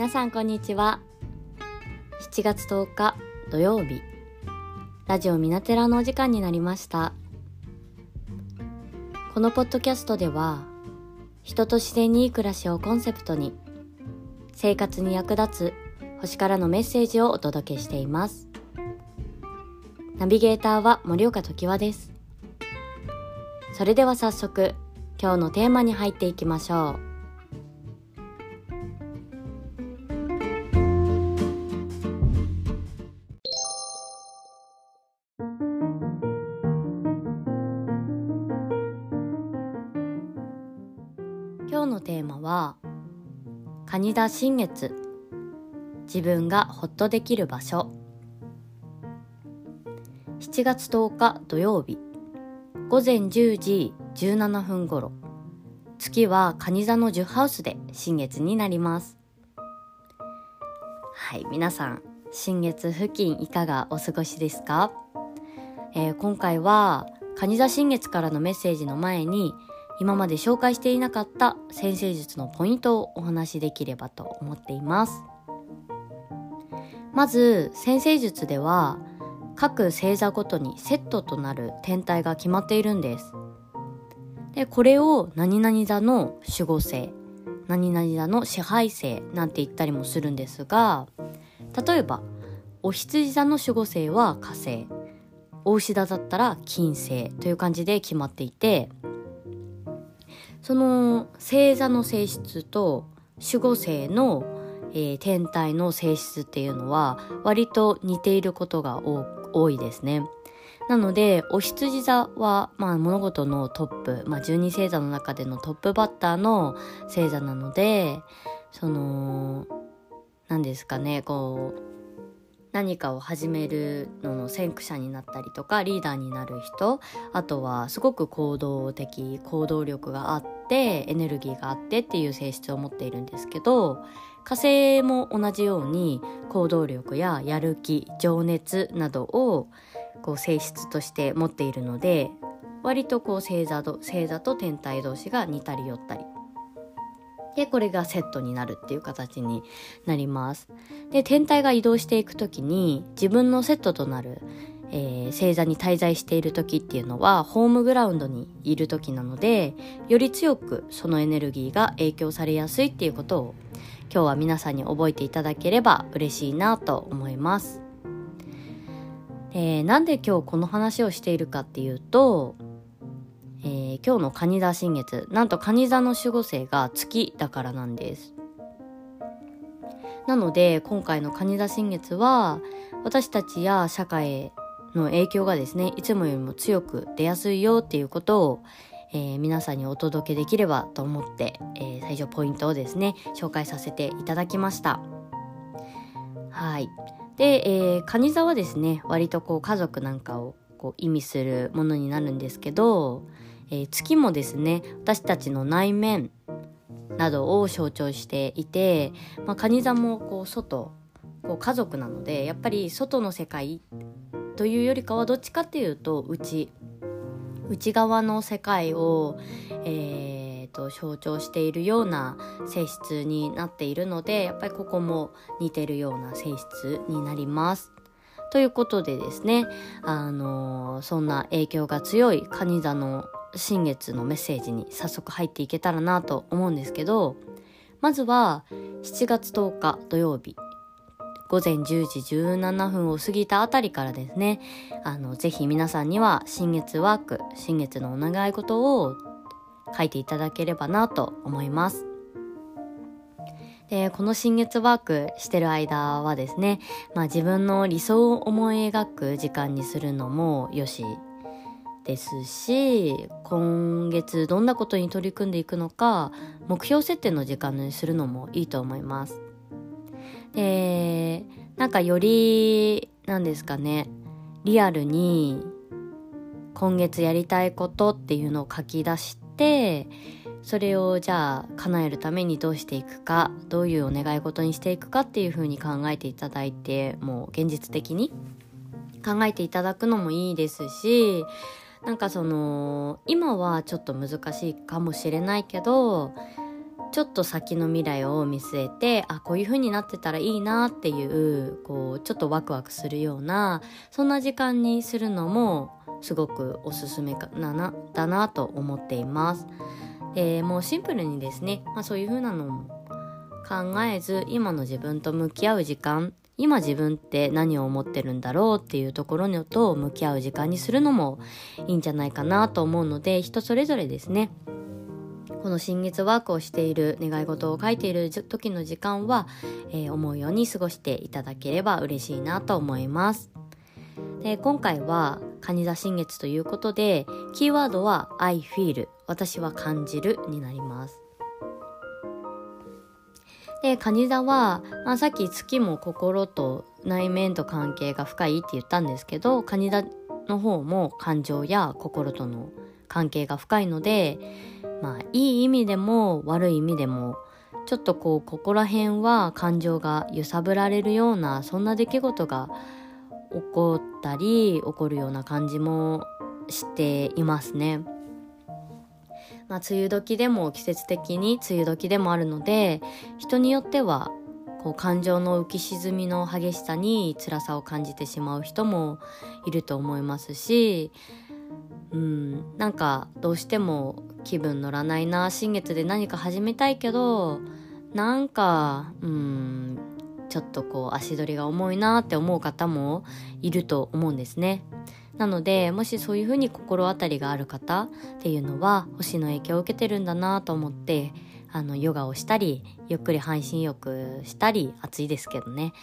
皆さんこんにちは。7月10日土曜日。ラジオミナテラのお時間になりました。このポッドキャストでは人と自然にいい暮らしをコンセプトに生活に役立つ星からのメッセージをお届けしています。ナビゲーターは森岡時和です。それでは早速今日のテーマに入っていきましょう。蟹田新月。自分がほっとできる場所。7月10日土曜日。午前10時17分頃。月は蟹座の10ハウスで新月になります。はい皆さん新月付近いかがお過ごしですか、えー、今回は蟹座新月からのメッセージの前に今まで紹介していなかった先生術のポイントをお話しできればと思っています。まず、先生術では各星座ごとにセットとなる天体が決まっているんです。で、これを何々座の守護星、何々座の支配星なんて言ったりもするんですが、例えば、お羊座の守護星は火星、お牛座だったら金星という感じで決まっていて、その星座の性質と守護星の、えー、天体の性質っていうのは割と似ていることが多いですね。なので、お羊座は、まあ、物事のトップ、まあ、12星座の中でのトップバッターの星座なので、その、何ですかね、こう、何かを始めるのの先駆者になったりとかリーダーになる人あとはすごく行動的行動力があってエネルギーがあってっていう性質を持っているんですけど火星も同じように行動力ややる気情熱などをこう性質として持っているので割とこう星座と星座と天体同士が似たり寄ったりで、これがセットになるっていう形になります。で、天体が移動していくときに自分のセットとなる、えー、星座に滞在している時っていうのはホームグラウンドにいる時なので、より強くそのエネルギーが影響されやすいっていうことを今日は皆さんに覚えていただければ嬉しいなと思います。えー、なんで今日この話をしているかっていうと、えー、今日の蟹座新月。なんと蟹座の守護星が月だからなんです。なので今回の蟹座新月は私たちや社会の影響がですねいつもよりも強く出やすいよっていうことを、えー、皆さんにお届けできればと思って、えー、最初ポイントをですね紹介させていただきました。はい。で、えー、蟹座はですね割とこう家族なんかをこう意味するものになるんですけどえー、月もですね私たちの内面などを象徴していて、まあ、蟹座もこう外こう家族なのでやっぱり外の世界というよりかはどっちかっていうと内内側の世界を、えーと、象徴しているような性質になっているのでやっぱりここも似てるような性質になります。ということでですね、あのー、そんな影響が強い蟹座の新月のメッセージに早速入っていけたらなと思うんですけど、まずは7月10日土曜日、午前10時17分を過ぎたあたりからですね、あの、ぜひ皆さんには新月ワーク、新月のお願い事を書いていただければなと思います。で、この新月ワークしてる間はですね、まあ自分の理想を思い描く時間にするのもよしですし今月どんなことに取り組んでいくのか目標設定の時間にするのもいいと思います。でなんかより何ですかねリアルに今月やりたいことっていうのを書き出してそれをじゃあ叶えるためにどうしていくかどういうお願い事にしていくかっていうふうに考えていただいてもう現実的に考えていただくのもいいですしなんかその今はちょっと難しいかもしれないけどちょっと先の未来を見据えてあこういう風になってたらいいなっていうこうちょっとワクワクするようなそんな時間にするのもすごくおすすめかなだなと思っています。でもうシンプルにですね、まあ、そういう風なのも考えず今の自分と向き合う時間今自分って何を思ってるんだろうっていうところと向き合う時間にするのもいいんじゃないかなと思うので人それぞれですねこの新月ワークをしている願い事を書いている時の時間は、えー、思うように過ごしていただければ嬉しいなと思います。で今回は蟹座新月ということでキーワードは I feel 私は感じるになります。で、蟹座は、まあ、さっき月も心と内面と関係が深いって言ったんですけど、蟹座の方も感情や心との関係が深いので、まあ、いい意味でも悪い意味でもちょっとこうここら辺は感情が揺さぶられるようなそんな出来事が起こったり起こるような感じもしていますね。まあ、梅雨時でも季節的に梅雨時でもあるので人によってはこう感情の浮き沈みの激しさに辛さを感じてしまう人もいると思いますしうんなんかどうしても気分乗らないな新月で何か始めたいけどなんかうんちょっとこう足取りが重いなって思う方もいると思うんですね。なのでもしそういうふうに心当たりがある方っていうのは星の影響を受けてるんだなと思ってあのヨガをしたりゆっくり半身浴したり暑いですけどね。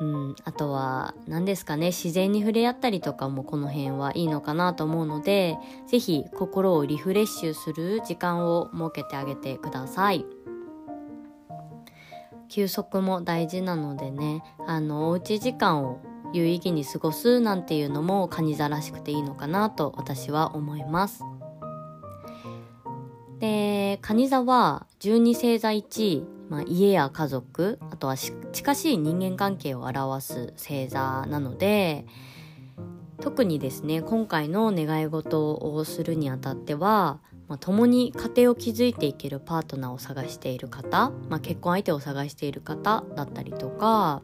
うん、あとは何ですかね自然に触れ合ったりとかもこの辺はいいのかなと思うので是非心をリフレッシュする時間を設けてあげてください。休息も大事なのでねあのおうち時間を有意義に過ごすなんていうのもカニ座らしくていいのかなと私は思います。でカニ座は十二星座1まあ、家や家族あとは近しい人間関係を表す星座なので特にですね今回の願い事をするにあたっては、まあ、共に家庭を築いていけるパートナーを探している方、まあ、結婚相手を探している方だったりとか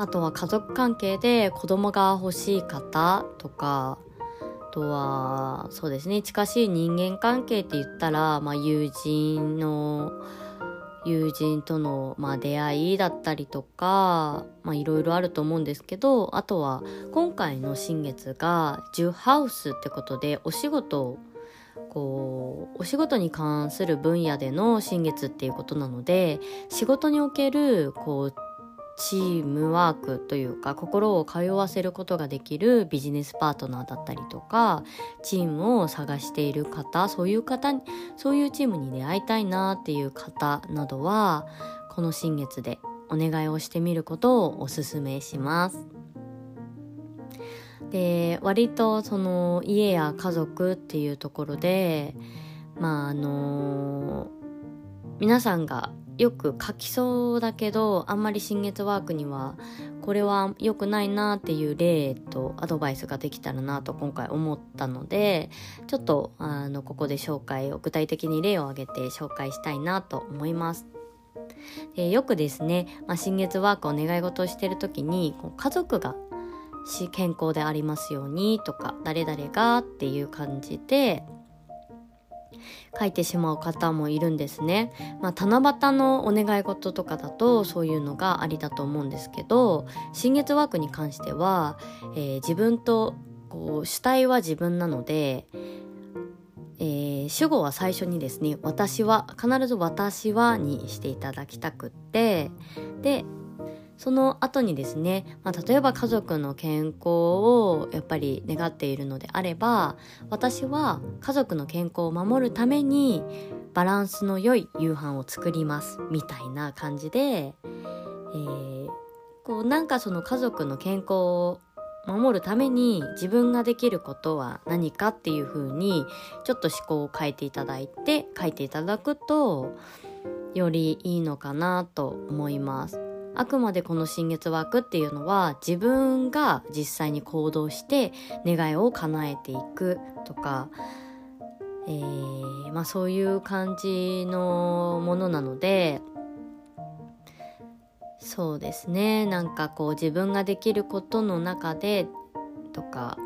あとは家族関係で子供が欲しい方とかあとはそうですね近しい人間関係って言ったら、まあ、友人の友人との、まあ、出会いだったりとか、まあ、いろいろあると思うんですけどあとは今回の新月が10ハウスってことでお仕事こうお仕事に関する分野での新月っていうことなので仕事におけるこうチームワークというか心を通わせることができるビジネスパートナーだったりとかチームを探している方そういう方にそういうチームに出会いたいなっていう方などはこの新月でお願いをしてみることをおすすめします。で割とその家や家族っていうところでまああの皆さんがよく書きそうだけどあんまり新月ワークにはこれは良くないなっていう例とアドバイスができたらなと今回思ったのでちょっとあのここで紹介を具体的に例を挙げて紹介したいなと思います。でよくですね、まあ、新月ワークお願い事をしてる時にこう家族が健康でありますようにとか誰々がっていう感じで書いてしまう方もいるんですね。まあ、七夕のお願い事とかだとそういうのがありだと思うんですけど新月ワークに関しては、えー、自分とこう主体は自分なので、えー、主語は最初にですね私は必ず私はにしていただきたくってでその後にですね、まあ、例えば家族の健康をやっぱり願っているのであれば私は家族の健康を守るためにバランスの良い夕飯を作りますみたいな感じで、えー、こうなんかその家族の健康を守るために自分ができることは何かっていう風にちょっと思考を変えていただいて書いていただくとよりいいのかなと思います。あくまでこの新月ワークっていうのは自分が実際に行動して願いを叶えていくとかえー、まあそういう感じのものなのでそうですねなんかこう自分ができることの中でとか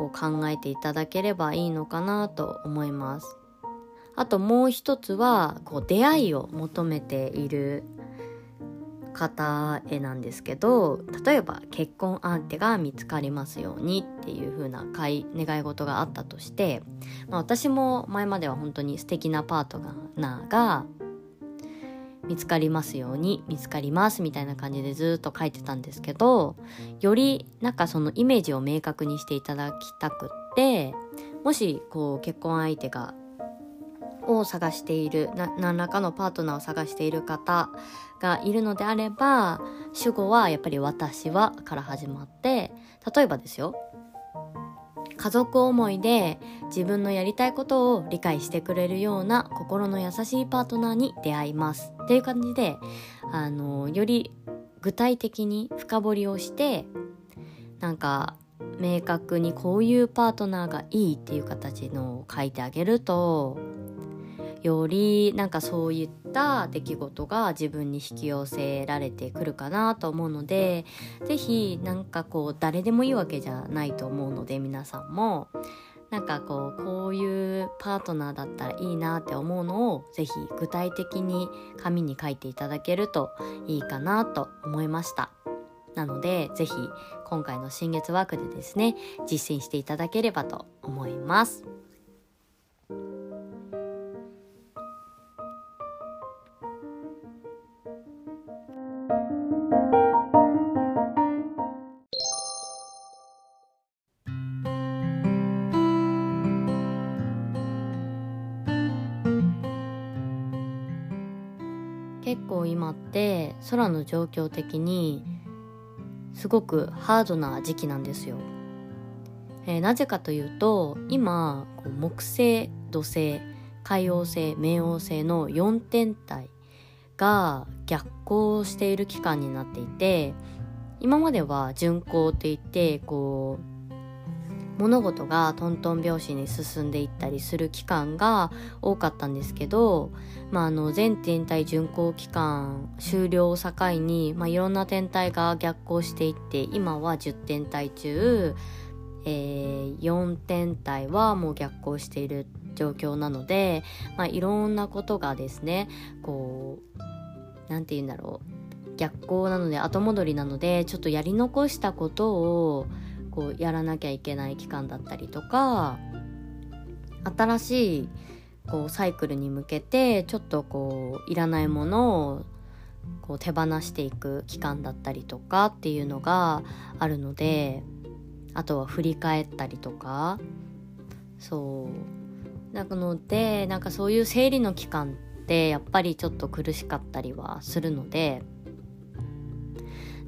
を考えていただければいいのかなと思います。あともう一つはこう出会いを求めている方へなんですけど例えば結婚相手が見つかりますようにっていう風な願い事があったとして、まあ、私も前までは本当に素敵なパートナーが見つかりますように見つかりますみたいな感じでずっと書いてたんですけどよりなんかそのイメージを明確にしていただきたくってもしこう結婚相手がを探している何らかのパートナーを探している方がいるのであれば主語はやっぱり「私は」から始まって例えばですよ家族思いで自分のやりたいことを理解してくれるような心の優しいパートナーに出会います。っていう感じであのより具体的に深掘りをしてなんか明確にこういうパートナーがいいっていう形のを書いてあげるとよりなんかそういった出来事が自分に引き寄せられてくるかなと思うので是非なんかこう誰でもいいわけじゃないと思うので皆さんもなんかこうこういうパートナーだったらいいなって思うのを是非具体的に紙に書いていただけるといいかなと思いました。なので是非今回の新月ワークでですね実践していただければと思います。結構今って空の状況的にすごくハードな時期なんですよ。えー、なぜかというと今こう木星土星海王星冥王星の4天体が逆行している期間になっていて今までは巡行って言ってこう物事がトントン拍子に進んでいったりする期間が多かったんですけど、まあ、あの全天体巡行期間終了を境に、まあ、いろんな天体が逆行していって今は10天体中、えー、4天体はもう逆行している状況なので、まあ、いろんなことがですねこう何て言うんだろう逆行なので後戻りなのでちょっとやり残したことをこうやらなきゃいけない期間だったりとか新しいこうサイクルに向けてちょっとこういらないものをこう手放していく期間だったりとかっていうのがあるのであとは振り返ったりとか。そう。なのでなんかそういう生理の期間ってやっぱりちょっと苦しかったりはするので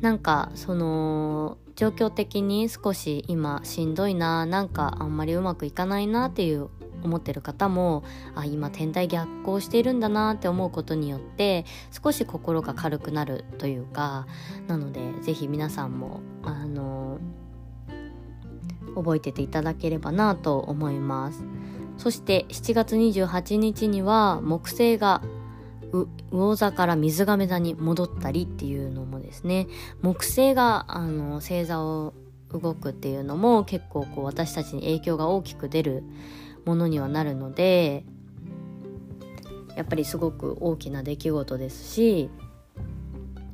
なんかその状況的に少し今しんどいななんかあんまりうまくいかないなっていう思ってる方もあ今天体逆行しているんだなって思うことによって少し心が軽くなるというかなので是非皆さんもあの覚えてていただければなと思います。そして7月28日には木星が魚座から水亀座に戻ったりっていうのもですね木星があの星座を動くっていうのも結構こう私たちに影響が大きく出るものにはなるのでやっぱりすごく大きな出来事ですし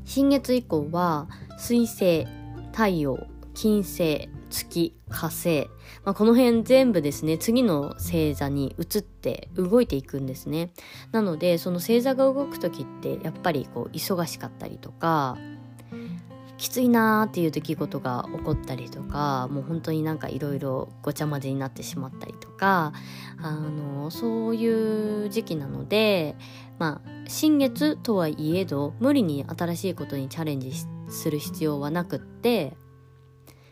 新月以降は水星太陽金星月火星、まあ、この辺全部ですね次の星座に移って動いていくんですね。なのでその星座が動く時ってやっぱりこう忙しかったりとかきついなーっていう出来事が起こったりとかもう本当になんかいろいろごちゃ混ぜになってしまったりとかあのそういう時期なのでまあ新月とはいえど無理に新しいことにチャレンジする必要はなくって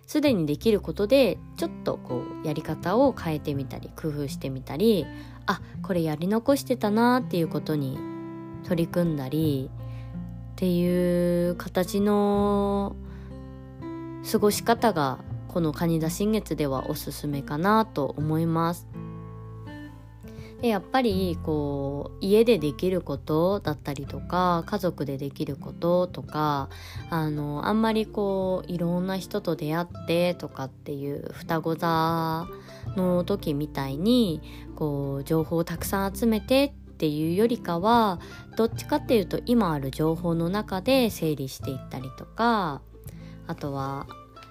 すでにできることでちょっとこうやり方を変えてみたり工夫してみたりあこれやり残してたなっていうことに取り組んだりっていう形の過ごし方がこの蟹座新月ではおすすめかなと思います。でやっぱりこう家でできることだったりとか家族でできることとかあのあんまりこういろんな人と出会ってとかっていう双子座の時みたいにこう情報をたくさん集めてっていうよりかはどっちかっていうと今ある情報の中で整理していったりとかあとは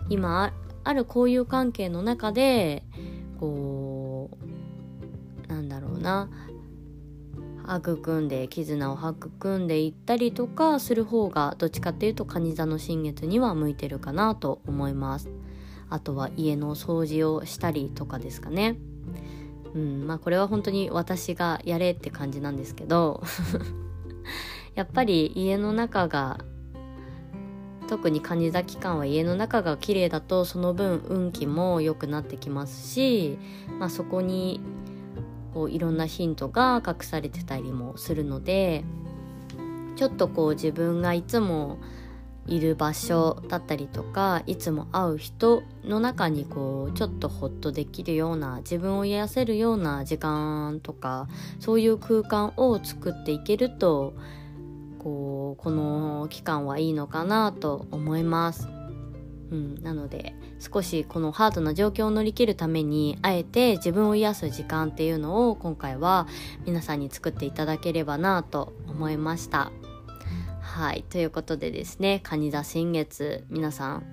今ある交友関係の中でこうな。育んで絆を育んでいったりとかする方がどっちかっていうと蟹座の新月には向いてるかなと思います。あとは家の掃除をしたりとかですかね。うんまあこれは本当に私がやれって感じなんですけど。やっぱり家の中が特に蟹座期間は家の中が綺麗だとその分運気も良くなってきますし、まあ、そこにこういろんなヒントが隠されてたりもするのでちょっとこう自分がいつもいる場所だったりとかいつも会う人の中にこうちょっとホッとできるような自分を癒せるような時間とかそういう空間を作っていけるとこうこの期間はいいのかなと思います。うん、なので少しこのハードな状況を乗り切るためにあえて自分を癒す時間っていうのを今回は皆さんに作っていただければなと思いました。はい。ということでですね蟹座新月皆さん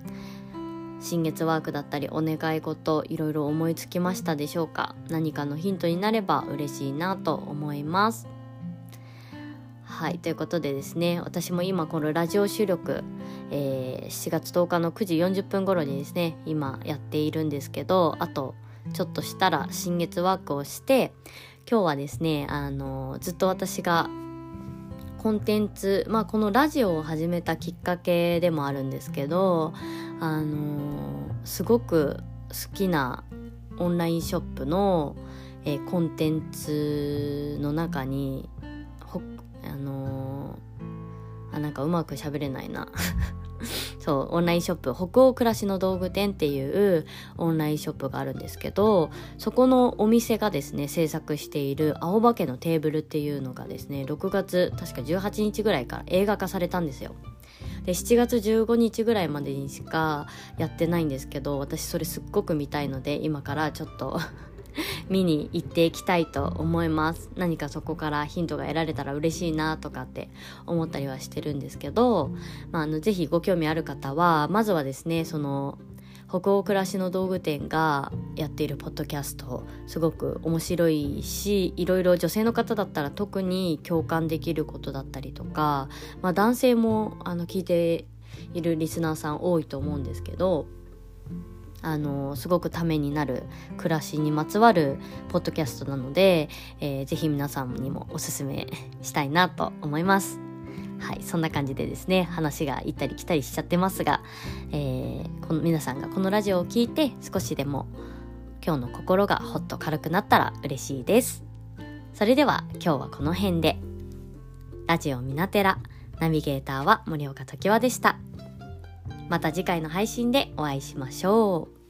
新月ワークだったりお願い事いろいろ思いつきましたでしょうか？何かのヒントになれば嬉しいなと思います。はい。ということでですね私も今このラジオ収録、えー、7月10日の9時40分頃にですね今やっているんですけどあとちょっとしたら新月ワークをして今日はですねあのずっと私がコンテンツまあこのラジオを始めたきっかけでもあるんですけどあのすごく好きなオンラインショップの、えー、コンテンツの中にあのー、あなんかうまく喋れないな。そうオンラインショップ北欧暮らしの道具店っていうオンラインショップがあるんですけどそこのお店がですね制作している青化けのテーブルっていうのがですね6月確か18日ぐらいから映画化されたんですよ。で7月15日ぐらいまでにしかやってないんですけど私それすっごく見たいので今からちょっと 見に行っていきたいと思います。何かそこからヒントが得られたら嬉しいなとかって思ったりはしてるんですけど、まあ、あのぜひご興味ある方はまずはですねその北欧暮らしの道具店がやっているポッドキャストすごく面白いしいろいろ女性の方だったら特に共感できることだったりとか、まあ、男性もあの聞いているリスナーさん多いと思うんですけどあのすごくためになる暮らしにまつわるポッドキャストなので、えー、ぜひ皆さんにもおすすめしたいなと思います。はい、そんな感じでですね、話が行ったり来たりしちゃってますが、えー、この皆さんがこのラジオを聴いて少しでも今日の心がほっと軽くなったら嬉しいです。それでは今日はこの辺で。ラジオミナテラ、ナビゲーターは森岡時和でした。また次回の配信でお会いしましょう。